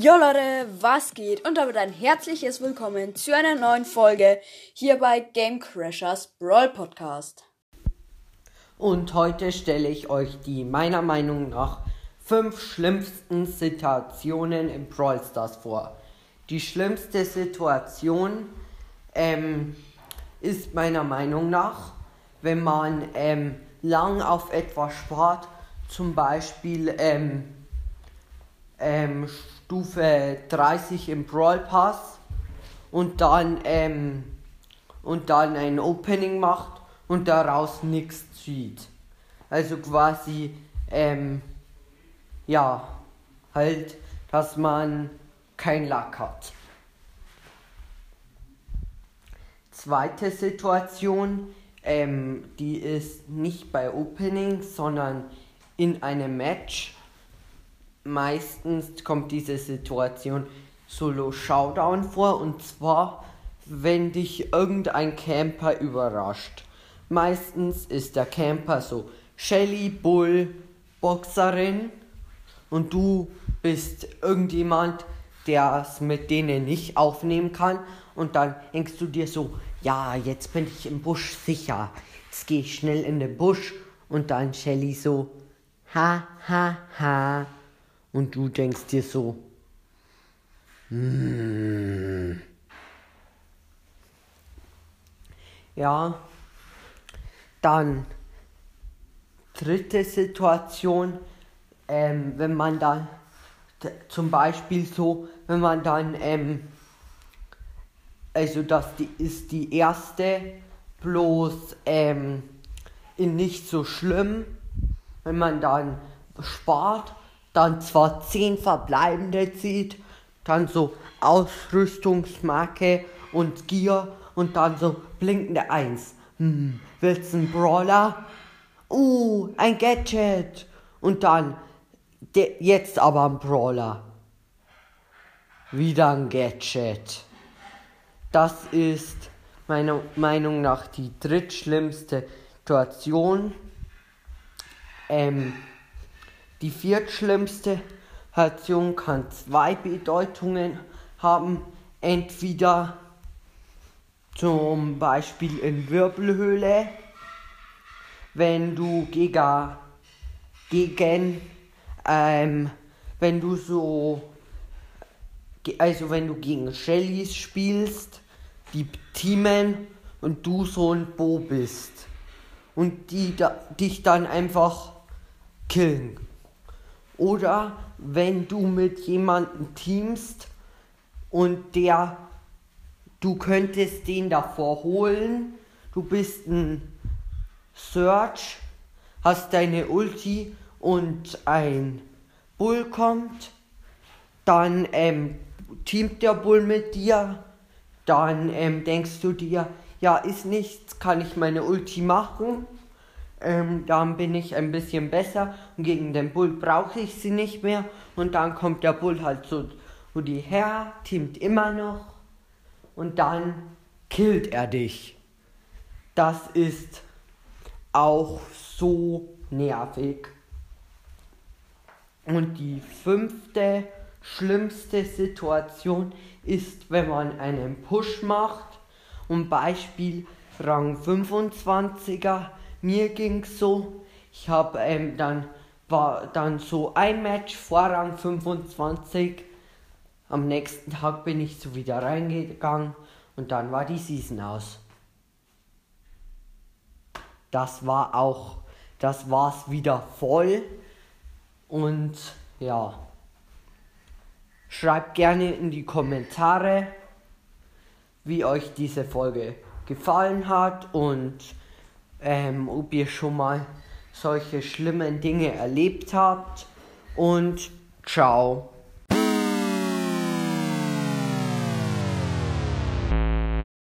Jo Leute, was geht? Und damit ein herzliches Willkommen zu einer neuen Folge hier bei Game Crashers Brawl Podcast. Und heute stelle ich euch die meiner Meinung nach fünf schlimmsten Situationen im Brawl Stars vor. Die schlimmste Situation ähm, ist meiner Meinung nach, wenn man ähm, lang auf etwas spart, zum Beispiel ähm, ähm, Stufe 30 im Brawl Pass und dann, ähm, und dann ein Opening macht und daraus nichts zieht. Also quasi, ähm, ja, halt, dass man kein Lack hat. Zweite Situation, ähm, die ist nicht bei Opening, sondern in einem Match meistens kommt diese Situation Solo Showdown vor und zwar, wenn dich irgendein Camper überrascht. Meistens ist der Camper so Shelly, Bull, Boxerin und du bist irgendjemand, der es mit denen nicht aufnehmen kann und dann denkst du dir so, ja, jetzt bin ich im Busch sicher. Jetzt gehe ich schnell in den Busch und dann Shelly so, ha, ha, ha. Und du denkst dir so, hmm. ja, dann dritte Situation, ähm, wenn man dann zum Beispiel so, wenn man dann, ähm, also das die, ist die erste, bloß ähm, nicht so schlimm, wenn man dann spart dann zwar 10 verbleibende zieht, dann so Ausrüstungsmarke und Gear und dann so blinkende 1. Hm, willst ein Brawler? Uh, ein Gadget. Und dann, jetzt aber ein Brawler. Wieder ein Gadget. Das ist meiner Meinung nach die drittschlimmste Situation. Ähm, die viertschlimmste Situation kann zwei Bedeutungen haben. Entweder zum Beispiel in Wirbelhöhle, wenn du gegen, gegen ähm, wenn du so, also wenn du gegen Shellys spielst, die teamen und du so ein Bo bist und die da, dich dann einfach killen. Oder wenn du mit jemandem teamst und der, du könntest den davor holen, du bist ein Search, hast deine Ulti und ein Bull kommt, dann ähm, teamt der Bull mit dir, dann ähm, denkst du dir, ja, ist nichts, kann ich meine Ulti machen ähm, dann bin ich ein bisschen besser und gegen den Bull brauche ich sie nicht mehr. Und dann kommt der Bull halt so, wo die her, teamt immer noch und dann killt er dich. Das ist auch so nervig. Und die fünfte schlimmste Situation ist, wenn man einen Push macht. Und Beispiel Rang 25er mir ging's so, ich habe ähm, dann war dann so ein Match Vorrang 25. Am nächsten Tag bin ich so wieder reingegangen und dann war die Season aus. Das war auch, das war's wieder voll und ja. Schreibt gerne in die Kommentare, wie euch diese Folge gefallen hat und ähm, ob ihr schon mal solche schlimmen Dinge erlebt habt. Und ciao.